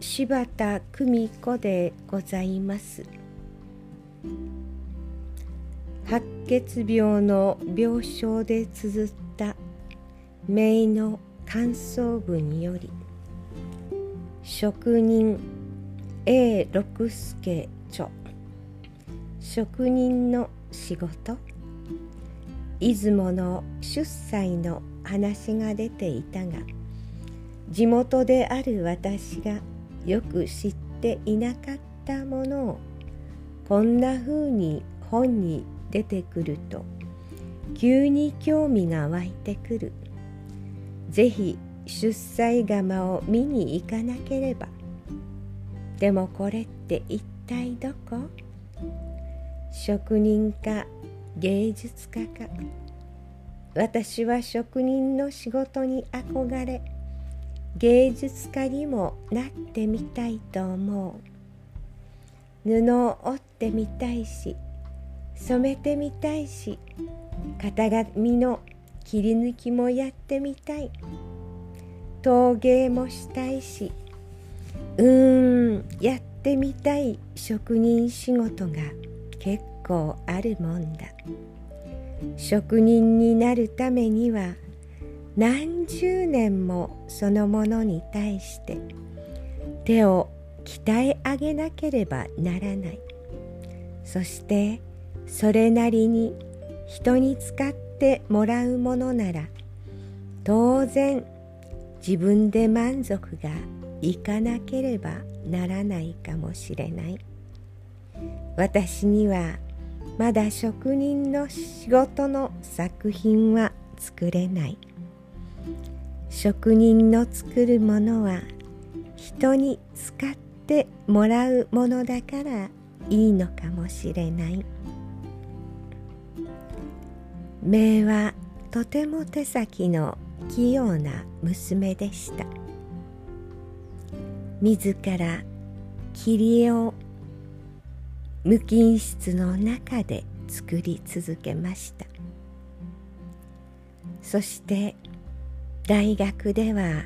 柴田久美子でございます。白血病の病床で綴った名の感想文より職人 A 六助著職人の仕事出雲の出歳の話が出ていたが地元である私がよく知っていなかったものをこんな風に本に出てくると急に興味が湧いてくる。ぜひ出産窯を見に行かなければ。でもこれって一体どこ？職人か芸術家か私は職人の仕事に憧れ芸術家にもなってみたいと思う。布を織ってみたいし染めてみたいし型紙の切り抜きもやってみたい。陶芸もしたいしうーんやってみたい職人仕事が結構あるもんだ。職人になるためには何十年もそのものに対して手を鍛え上げなければならない。そしてそれなりに人に使ってもらうものなら当然自分で満足がいかなければならないかもしれない。私にはまだ職人の仕事の作品は作れない。職人の作るものは人に使ってもらうものだからいいのかもしれない。名はとても手先の器用な娘でした。自ら切り絵を無菌室の中で作り続けました。そして大学では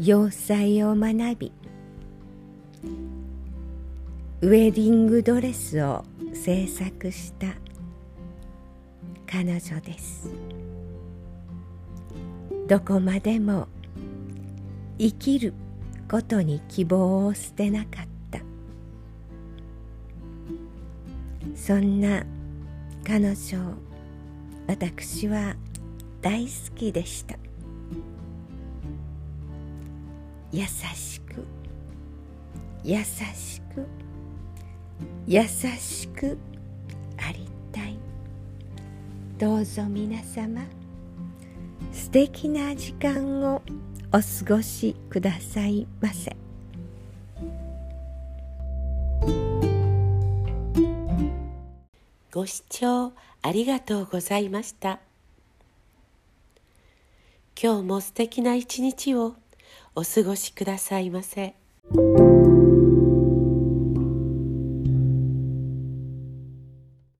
洋裁を学びウェディングドレスを制作した彼女です。どこまでも生きることに希望を捨てなかった。そんな彼女を私は大好きでした。優しく優しく優しくありたい。どうぞ皆様素敵な時間をお過ごしくださいませ。ご視聴ありがとうございました。今日も素敵な一日をお過ごしくださいませ。